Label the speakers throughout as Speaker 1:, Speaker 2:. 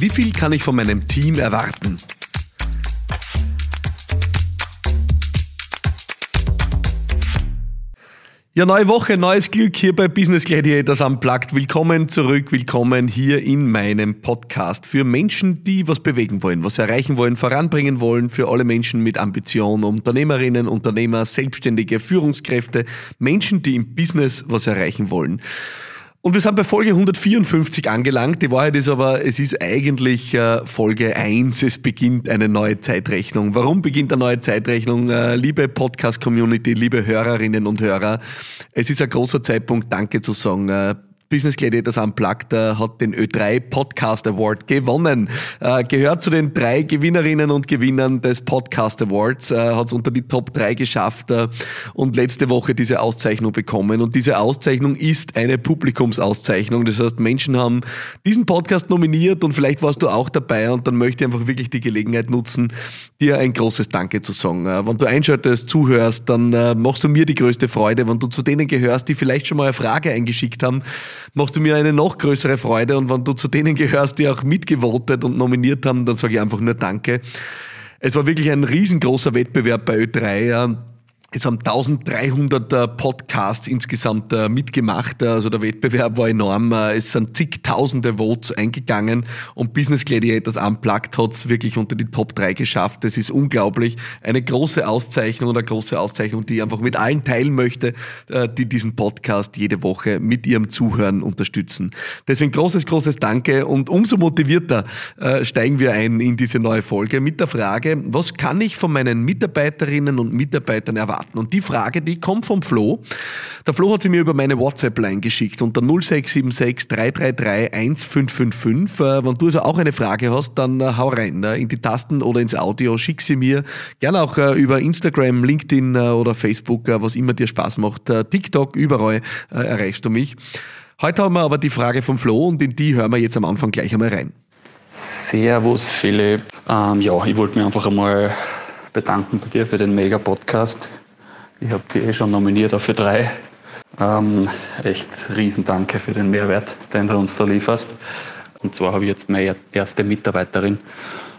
Speaker 1: Wie viel kann ich von meinem Team erwarten? Ja, neue Woche, neues Glück hier bei Business Gladiators Unplugged. Willkommen zurück, willkommen hier in meinem Podcast für Menschen, die was bewegen wollen, was erreichen wollen, voranbringen wollen, für alle Menschen mit Ambition, Unternehmerinnen, Unternehmer, Selbstständige, Führungskräfte, Menschen, die im Business was erreichen wollen. Und wir sind bei Folge 154 angelangt. Die Wahrheit ist aber, es ist eigentlich äh, Folge 1. Es beginnt eine neue Zeitrechnung. Warum beginnt eine neue Zeitrechnung? Äh, liebe Podcast-Community, liebe Hörerinnen und Hörer, es ist ein großer Zeitpunkt, Danke zu sagen. Äh, Business Gladiators Unplugged äh, hat den Ö3 Podcast Award gewonnen. Äh, gehört zu den drei Gewinnerinnen und Gewinnern des Podcast Awards, äh, hat es unter die Top 3 geschafft und letzte Woche diese Auszeichnung bekommen. Und diese Auszeichnung ist eine Publikumsauszeichnung. Das heißt, Menschen haben diesen Podcast nominiert und vielleicht warst du auch dabei und dann möchte ich einfach wirklich die Gelegenheit nutzen, dir ein großes Danke zu sagen. Wenn du einschaltest, zuhörst, dann machst du mir die größte Freude, wenn du zu denen gehörst, die vielleicht schon mal eine Frage eingeschickt haben machst du mir eine noch größere Freude. Und wenn du zu denen gehörst, die auch mitgevotet und nominiert haben, dann sage ich einfach nur Danke. Es war wirklich ein riesengroßer Wettbewerb bei Ö3. Es haben 1300 äh, Podcasts insgesamt äh, mitgemacht. Also der Wettbewerb war enorm. Äh, es sind zigtausende Votes eingegangen und Business Gladiators Unplugged hat es wirklich unter die Top 3 geschafft. Das ist unglaublich. Eine große Auszeichnung oder große Auszeichnung, die ich einfach mit allen teilen möchte, die diesen Podcast jede Woche mit ihrem Zuhören unterstützen. Deswegen großes, großes Danke und umso motivierter steigen wir ein in diese neue Folge mit der Frage, was kann ich von meinen Mitarbeiterinnen und Mitarbeitern erwarten? Erwarten? Und die Frage, die kommt vom Flo. Der Flo hat sie mir über meine WhatsApp-Line geschickt unter 0676 333 1555. Wenn du also auch eine Frage hast, dann äh, hau rein ne? in die Tasten oder ins Audio, schick sie mir. Gerne auch äh, über Instagram, LinkedIn äh, oder Facebook, was immer dir Spaß macht. TikTok, überall erreichst du mich. Heute haben wir aber die Frage vom Flo und in die hören wir jetzt am Anfang gleich einmal rein.
Speaker 2: Servus Philipp. Ähm, ja, ich wollte mir einfach einmal bedanken bei dir für den Mega-Podcast. Ich habe die eh schon nominiert auch für drei. Ähm, echt Riesendanke für den Mehrwert, den du uns da lieferst. Und zwar habe ich jetzt meine erste Mitarbeiterin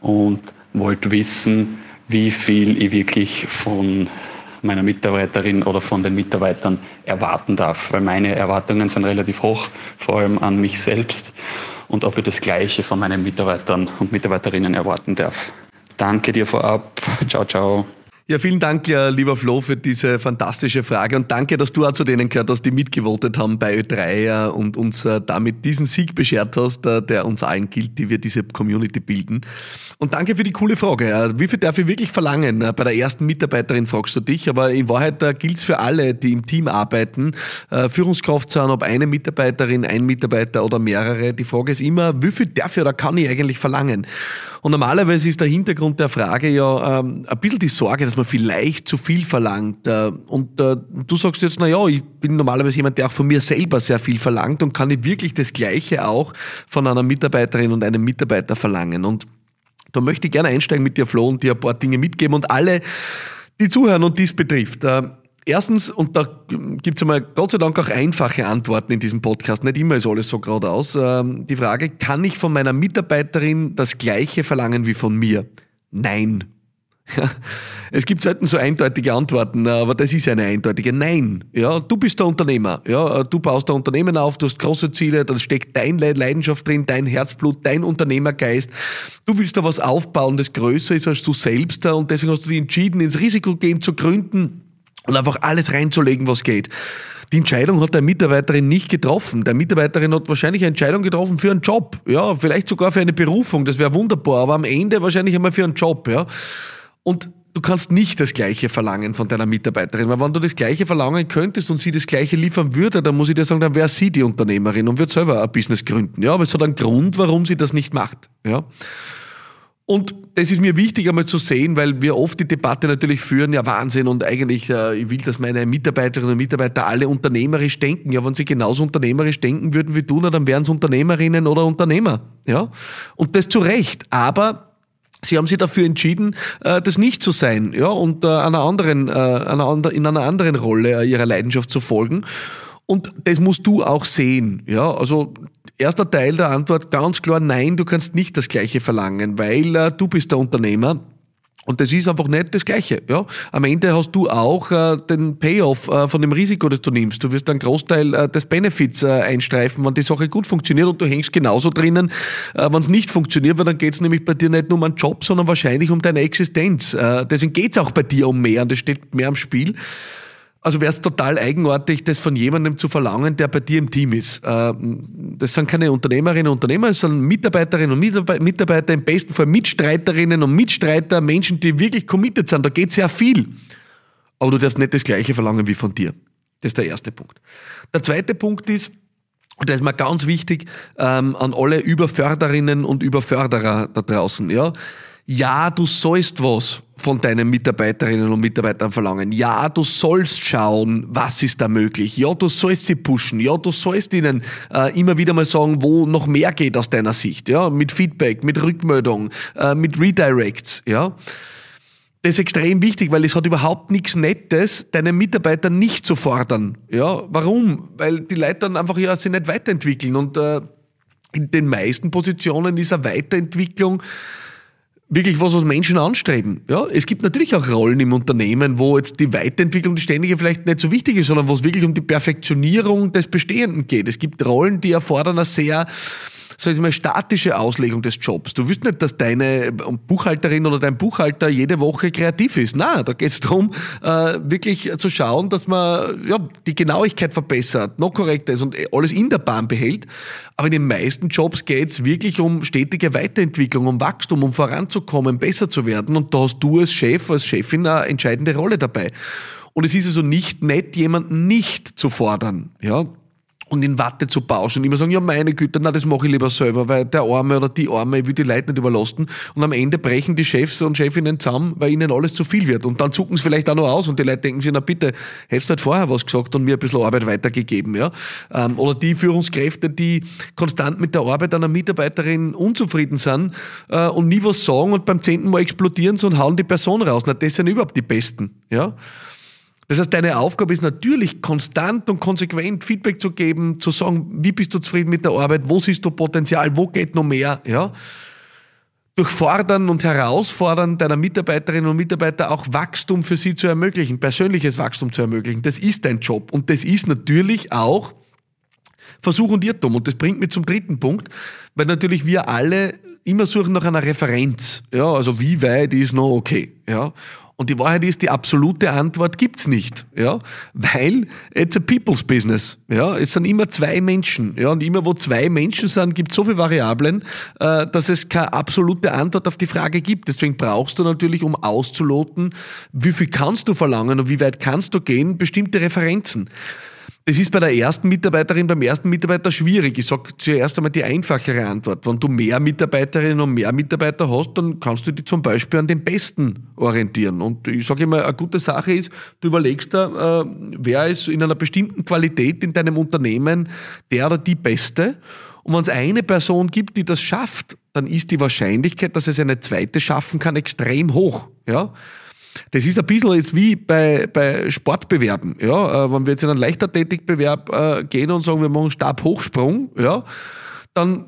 Speaker 2: und wollte wissen, wie viel ich wirklich von meiner Mitarbeiterin oder von den Mitarbeitern erwarten darf. Weil meine Erwartungen sind relativ hoch, vor allem an mich selbst. Und ob ich das Gleiche von meinen Mitarbeitern und Mitarbeiterinnen erwarten darf. Danke dir vorab. Ciao, ciao.
Speaker 1: Ja, vielen Dank, lieber Flo, für diese fantastische Frage und danke, dass du auch zu denen gehört hast, die mitgevotet haben bei Ö3 und uns äh, damit diesen Sieg beschert hast, äh, der uns allen gilt, die wir diese Community bilden. Und danke für die coole Frage. Wie viel darf ich wirklich verlangen? Bei der ersten Mitarbeiterin fragst du dich, aber in Wahrheit äh, gilt es für alle, die im Team arbeiten, Führungskraft sind, ob eine Mitarbeiterin, ein Mitarbeiter oder mehrere. Die Frage ist immer, wie viel darf ich oder kann ich eigentlich verlangen? Und normalerweise ist der Hintergrund der Frage ja ähm, ein bisschen die Sorge, dass man vielleicht zu viel verlangt. Äh, und äh, du sagst jetzt, na ja, ich bin normalerweise jemand, der auch von mir selber sehr viel verlangt und kann ich wirklich das Gleiche auch von einer Mitarbeiterin und einem Mitarbeiter verlangen. Und da möchte ich gerne einsteigen mit dir, Flo, und dir ein paar Dinge mitgeben und alle, die zuhören und dies betrifft. Äh, erstens, und da gibt es einmal Gott sei Dank auch einfache Antworten in diesem Podcast, nicht immer ist alles so geradeaus. Ähm, die Frage, kann ich von meiner Mitarbeiterin das Gleiche verlangen wie von mir? Nein. Es gibt selten so eindeutige Antworten, aber das ist eine eindeutige Nein. Ja, du bist der Unternehmer. Ja, du baust ein Unternehmen auf, du hast große Ziele, da steckt deine Leidenschaft drin, dein Herzblut, dein Unternehmergeist. Du willst da was aufbauen, das größer ist als du selbst und deswegen hast du dich entschieden, ins Risiko gehen zu gründen und einfach alles reinzulegen, was geht. Die Entscheidung hat der Mitarbeiterin nicht getroffen. Der Mitarbeiterin hat wahrscheinlich eine Entscheidung getroffen für einen Job. Ja, vielleicht sogar für eine Berufung. Das wäre wunderbar. Aber am Ende wahrscheinlich einmal für einen Job. Ja. Und du kannst nicht das Gleiche verlangen von deiner Mitarbeiterin. Weil wenn du das Gleiche verlangen könntest und sie das Gleiche liefern würde, dann muss ich dir sagen, dann wäre sie die Unternehmerin und wird selber ein Business gründen. Ja, aber es hat einen Grund, warum sie das nicht macht. Ja. Und das ist mir wichtig einmal zu sehen, weil wir oft die Debatte natürlich führen, ja Wahnsinn und eigentlich, äh, ich will, dass meine Mitarbeiterinnen und Mitarbeiter alle unternehmerisch denken. Ja, wenn sie genauso unternehmerisch denken würden wie du, na, dann wären es Unternehmerinnen oder Unternehmer. Ja? Und das zu Recht. Aber Sie haben sich dafür entschieden, äh, das nicht zu sein, ja, und äh, einer anderen, einer, in einer anderen Rolle ihrer Leidenschaft zu folgen. Und das musst du auch sehen, ja. Also Erster Teil der Antwort ganz klar, nein, du kannst nicht das Gleiche verlangen, weil äh, du bist der Unternehmer und das ist einfach nicht das Gleiche. Ja? Am Ende hast du auch äh, den Payoff äh, von dem Risiko, das du nimmst. Du wirst einen Großteil äh, des Benefits äh, einstreifen, wenn die Sache gut funktioniert und du hängst genauso drinnen, äh, wenn es nicht funktioniert, weil dann geht es nämlich bei dir nicht nur um einen Job, sondern wahrscheinlich um deine Existenz. Äh, deswegen geht es auch bei dir um mehr und es steht mehr am Spiel. Also wäre es total eigenartig, das von jemandem zu verlangen, der bei dir im Team ist. Äh, das sind keine Unternehmerinnen und Unternehmer, es sind Mitarbeiterinnen und Mitarbeiter, im besten Fall Mitstreiterinnen und Mitstreiter, Menschen, die wirklich committed sind. Da geht sehr viel. Aber du darfst nicht das Gleiche verlangen wie von dir. Das ist der erste Punkt. Der zweite Punkt ist, und das ist mir ganz wichtig, ähm, an alle Überförderinnen und Überförderer da draußen, ja ja, du sollst was von deinen Mitarbeiterinnen und Mitarbeitern verlangen. Ja, du sollst schauen, was ist da möglich. Ja, du sollst sie pushen. Ja, du sollst ihnen äh, immer wieder mal sagen, wo noch mehr geht aus deiner Sicht. Ja, mit Feedback, mit Rückmeldung, äh, mit Redirects. Ja. Das ist extrem wichtig, weil es hat überhaupt nichts Nettes, deinen Mitarbeitern nicht zu fordern. Ja, warum? Weil die Leute dann einfach ja sich nicht weiterentwickeln und äh, in den meisten Positionen ist eine Weiterentwicklung wirklich was, was Menschen anstreben. Ja, es gibt natürlich auch Rollen im Unternehmen, wo jetzt die Weiterentwicklung, die ständige vielleicht nicht so wichtig ist, sondern wo es wirklich um die Perfektionierung des Bestehenden geht. Es gibt Rollen, die erfordern eine sehr sag ich mal, statische Auslegung des Jobs. Du willst nicht, dass deine Buchhalterin oder dein Buchhalter jede Woche kreativ ist. Na, da geht es darum, äh, wirklich zu schauen, dass man ja, die Genauigkeit verbessert, noch korrekter ist und alles in der Bahn behält. Aber in den meisten Jobs geht es wirklich um stetige Weiterentwicklung, um Wachstum, um voranzukommen, besser zu werden. Und da hast du als Chef, als Chefin eine entscheidende Rolle dabei. Und es ist also nicht nett, jemanden nicht zu fordern. Ja, und in Watte zu bauschen und immer sagen, ja meine Güte, na das mache ich lieber selber, weil der Arme oder die Arme, ich will die Leute nicht überlasten. Und am Ende brechen die Chefs und Chefinnen zusammen, weil ihnen alles zu viel wird. Und dann zucken sie vielleicht auch noch aus und die Leute denken sich, na bitte, hättest du halt vorher was gesagt und mir ein bisschen Arbeit weitergegeben. Ja? Ähm, oder die Führungskräfte, die konstant mit der Arbeit einer Mitarbeiterin unzufrieden sind äh, und nie was sagen und beim zehnten Mal explodieren sie und hauen die Person raus. Na, das sind überhaupt die Besten. Ja? Das heißt, deine Aufgabe ist natürlich, konstant und konsequent Feedback zu geben, zu sagen, wie bist du zufrieden mit der Arbeit, wo siehst du Potenzial, wo geht noch mehr, ja. Durch und Herausfordern deiner Mitarbeiterinnen und Mitarbeiter auch Wachstum für sie zu ermöglichen, persönliches Wachstum zu ermöglichen. Das ist dein Job. Und das ist natürlich auch Versuch und Irrtum. Und das bringt mich zum dritten Punkt, weil natürlich wir alle immer suchen nach einer Referenz. Ja, also wie weit ist noch okay. Ja. Und die Wahrheit ist, die absolute Antwort gibt's nicht, ja, weil it's a people's business, ja, es sind immer zwei Menschen, ja, und immer wo zwei Menschen sind, gibt so viele Variablen, äh, dass es keine absolute Antwort auf die Frage gibt. Deswegen brauchst du natürlich, um auszuloten, wie viel kannst du verlangen und wie weit kannst du gehen, bestimmte Referenzen. Das ist bei der ersten Mitarbeiterin, beim ersten Mitarbeiter schwierig. Ich sage zuerst einmal die einfachere Antwort. Wenn du mehr Mitarbeiterinnen und mehr Mitarbeiter hast, dann kannst du dich zum Beispiel an den Besten orientieren. Und ich sage immer, eine gute Sache ist, du überlegst da, äh, wer ist in einer bestimmten Qualität in deinem Unternehmen der oder die Beste. Und wenn es eine Person gibt, die das schafft, dann ist die Wahrscheinlichkeit, dass es eine zweite schaffen kann, extrem hoch. Ja? Das ist ein bisschen jetzt wie bei, bei Sportbewerben. Ja? Äh, wenn wir jetzt in einen Leichtathletikbewerb äh, gehen und sagen, wir machen Stabhochsprung, ja, dann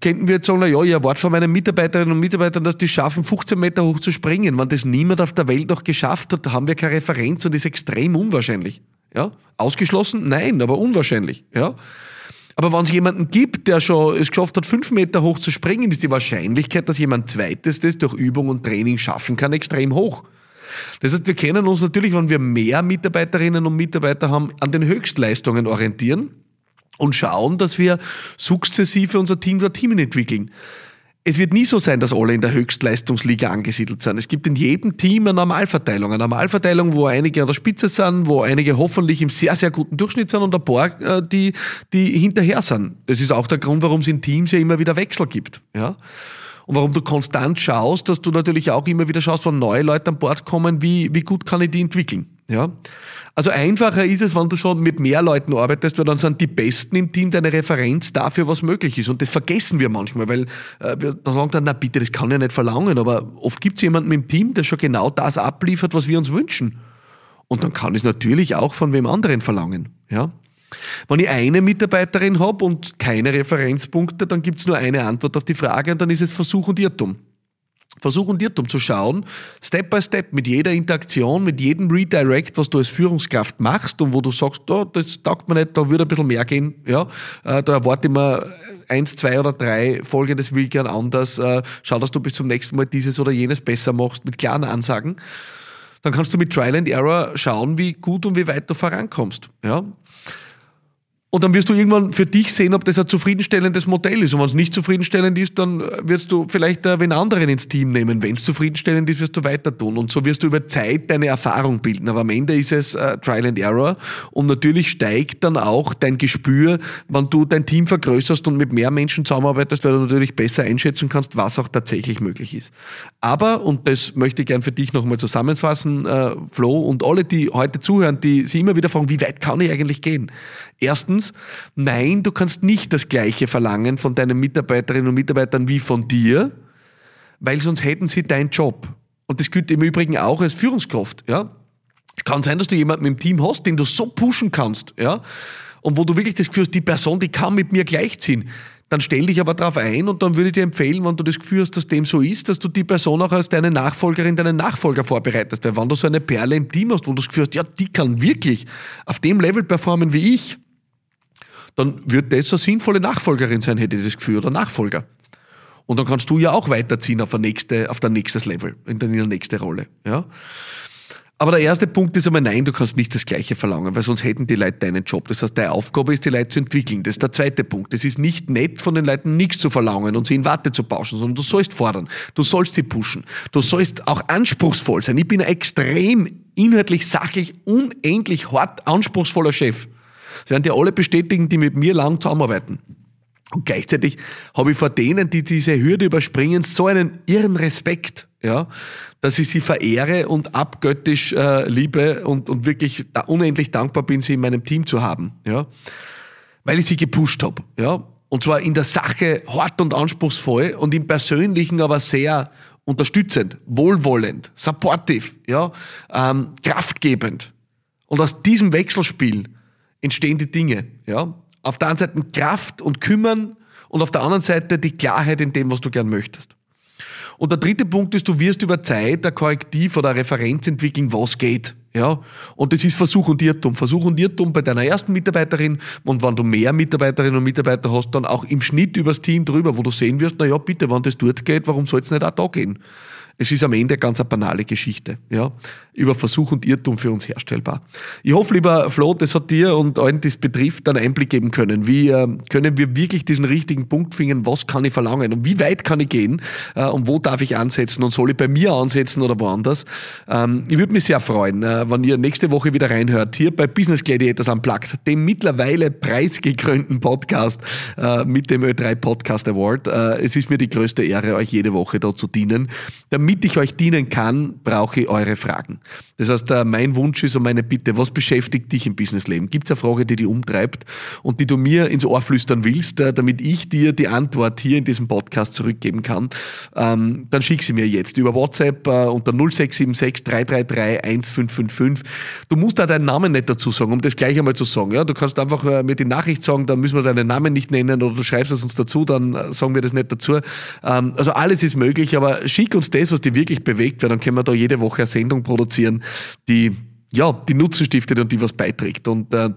Speaker 1: könnten wir jetzt sagen, na ja, ich erwarte von meinen Mitarbeiterinnen und Mitarbeitern, dass die schaffen, 15 Meter hoch zu springen. Wenn das niemand auf der Welt noch geschafft hat, haben wir keine Referenz und ist extrem unwahrscheinlich. Ja? Ausgeschlossen? Nein, aber unwahrscheinlich. Ja? Aber wenn es jemanden gibt, der schon es geschafft hat, fünf Meter hoch zu springen, ist die Wahrscheinlichkeit, dass jemand Zweites das durch Übung und Training schaffen kann, extrem hoch. Das heißt, wir können uns natürlich, wenn wir mehr Mitarbeiterinnen und Mitarbeiter haben, an den Höchstleistungen orientieren und schauen, dass wir sukzessive unser Team Team entwickeln es wird nie so sein, dass alle in der Höchstleistungsliga angesiedelt sind. Es gibt in jedem Team eine Normalverteilung. Eine Normalverteilung, wo einige an der Spitze sind, wo einige hoffentlich im sehr, sehr guten Durchschnitt sind und ein paar, äh, die, die hinterher sind. Das ist auch der Grund, warum es in Teams ja immer wieder Wechsel gibt. Ja? Und warum du konstant schaust, dass du natürlich auch immer wieder schaust, wenn neue Leute an Bord kommen, wie, wie gut kann ich die entwickeln. Ja? Also einfacher ist es, wenn du schon mit mehr Leuten arbeitest, weil dann sind die Besten im Team deine Referenz dafür, was möglich ist. Und das vergessen wir manchmal, weil äh, wir dann sagen dann, na bitte, das kann ich nicht verlangen. Aber oft gibt es jemanden im Team, der schon genau das abliefert, was wir uns wünschen. Und dann kann es natürlich auch von wem anderen verlangen. Ja? Wenn ich eine Mitarbeiterin habe und keine Referenzpunkte, dann gibt es nur eine Antwort auf die Frage und dann ist es Versuch und Irrtum. Versuch und Irrtum zu schauen, Step by Step, mit jeder Interaktion, mit jedem Redirect, was du als Führungskraft machst und wo du sagst, oh, das taugt mir nicht, da würde ein bisschen mehr gehen, ja, äh, da erwarte ich mir eins, zwei oder drei, folgendes will ich gern anders, äh, schau, dass du bis zum nächsten Mal dieses oder jenes besser machst, mit klaren Ansagen. Dann kannst du mit Trial and Error schauen, wie gut und wie weit du vorankommst, ja. Und dann wirst du irgendwann für dich sehen, ob das ein zufriedenstellendes Modell ist. Und wenn es nicht zufriedenstellend ist, dann wirst du vielleicht äh, wen anderen ins Team nehmen. Wenn es zufriedenstellend ist, wirst du weiter tun. Und so wirst du über Zeit deine Erfahrung bilden. Aber am Ende ist es äh, Trial and Error. Und natürlich steigt dann auch dein Gespür, wenn du dein Team vergrößerst und mit mehr Menschen zusammenarbeitest, weil du natürlich besser einschätzen kannst, was auch tatsächlich möglich ist. Aber, und das möchte ich gern für dich nochmal zusammenfassen, äh, Flo, und alle, die heute zuhören, die sich immer wieder fragen, wie weit kann ich eigentlich gehen? Erstens, nein, du kannst nicht das Gleiche verlangen von deinen Mitarbeiterinnen und Mitarbeitern wie von dir, weil sonst hätten sie deinen Job. Und das gilt im Übrigen auch als Führungskraft, ja. Es kann sein, dass du jemanden im Team hast, den du so pushen kannst, ja. Und wo du wirklich das Gefühl hast, die Person, die kann mit mir gleichziehen. Dann stell dich aber darauf ein und dann würde ich dir empfehlen, wenn du das Gefühl hast, dass dem so ist, dass du die Person auch als deine Nachfolgerin, deinen Nachfolger vorbereitest. Weil wenn du so eine Perle im Team hast, wo du das Gefühl hast, ja, die kann wirklich auf dem Level performen wie ich, dann wird das eine sinnvolle Nachfolgerin sein, hätte ich das Gefühl, oder Nachfolger. Und dann kannst du ja auch weiterziehen auf, nächste, auf dein nächstes Level, in deine nächste Rolle. Ja? Aber der erste Punkt ist einmal, nein, du kannst nicht das Gleiche verlangen, weil sonst hätten die Leute deinen Job. Das heißt, deine Aufgabe ist, die Leute zu entwickeln. Das ist der zweite Punkt. Es ist nicht nett, von den Leuten nichts zu verlangen und sie in Warte zu pauschen, sondern du sollst fordern. Du sollst sie pushen. Du sollst auch anspruchsvoll sein. Ich bin ein extrem inhaltlich, sachlich, unendlich hart anspruchsvoller Chef. Sie werden ja alle bestätigen, die mit mir lang zusammenarbeiten. Und gleichzeitig habe ich vor denen, die diese Hürde überspringen, so einen irren Respekt, ja, dass ich sie verehre und abgöttisch äh, liebe und, und wirklich da unendlich dankbar bin, sie in meinem Team zu haben, ja, weil ich sie gepusht habe, ja, und zwar in der Sache hart und anspruchsvoll und im Persönlichen aber sehr unterstützend, wohlwollend, supportive, ja, ähm, kraftgebend. Und aus diesem Wechselspiel entstehen die Dinge. Ja? Auf der einen Seite Kraft und Kümmern und auf der anderen Seite die Klarheit in dem, was du gern möchtest. Und der dritte Punkt ist, du wirst über Zeit ein Korrektiv oder eine Referenz entwickeln, was geht. Ja, und das ist Versuch und Irrtum. Versuch und Irrtum bei deiner ersten Mitarbeiterin und wenn du mehr Mitarbeiterinnen und Mitarbeiter hast, dann auch im Schnitt übers Team drüber, wo du sehen wirst, na ja, bitte, wenn das dort geht, warum soll es nicht auch da gehen? Es ist am Ende ganz eine banale Geschichte, ja, über Versuch und Irrtum für uns herstellbar. Ich hoffe, lieber Flo, das hat dir und allen, die es betrifft, einen Einblick geben können. Wie äh, können wir wirklich diesen richtigen Punkt finden, was kann ich verlangen und wie weit kann ich gehen äh, und wo darf ich ansetzen und soll ich bei mir ansetzen oder woanders? Ähm, ich würde mich sehr freuen, äh, wenn ihr nächste Woche wieder reinhört, hier bei Business Gladiators Unplugged, dem mittlerweile preisgekrönten Podcast äh, mit dem Ö3 Podcast Award. Äh, es ist mir die größte Ehre, euch jede Woche da zu dienen. Damit damit ich euch dienen kann, brauche ich eure Fragen. Das heißt, äh, mein Wunsch ist und meine Bitte, was beschäftigt dich im Businessleben? Gibt es eine Frage, die dich umtreibt und die du mir ins Ohr flüstern willst, äh, damit ich dir die Antwort hier in diesem Podcast zurückgeben kann? Ähm, dann schick sie mir jetzt über WhatsApp äh, unter 0676 333 1555. Du musst da deinen Namen nicht dazu sagen, um das gleich einmal zu sagen. Du kannst einfach mir die Nachricht sagen, dann müssen wir deinen Namen nicht nennen oder du schreibst es uns dazu, dann sagen wir das nicht dazu. Ähm, also alles ist möglich, aber schick uns das, was dich wirklich bewegt, weil dann können wir da jede Woche eine Sendung produzieren, die ja, die Nutzen stiftet und die was beiträgt. Und äh,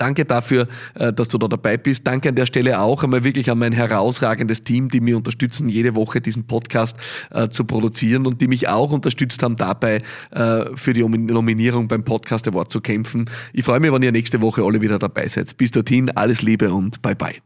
Speaker 1: Danke dafür, äh, dass du da dabei bist. Danke an der Stelle auch einmal wirklich an mein herausragendes Team, die mir unterstützen, jede Woche diesen Podcast äh, zu produzieren und die mich auch unterstützt haben, dabei äh, für die Nominierung beim Podcast Award zu kämpfen. Ich freue mich, wenn ihr nächste Woche alle wieder dabei seid. Bis dorthin, alles Liebe und bye bye.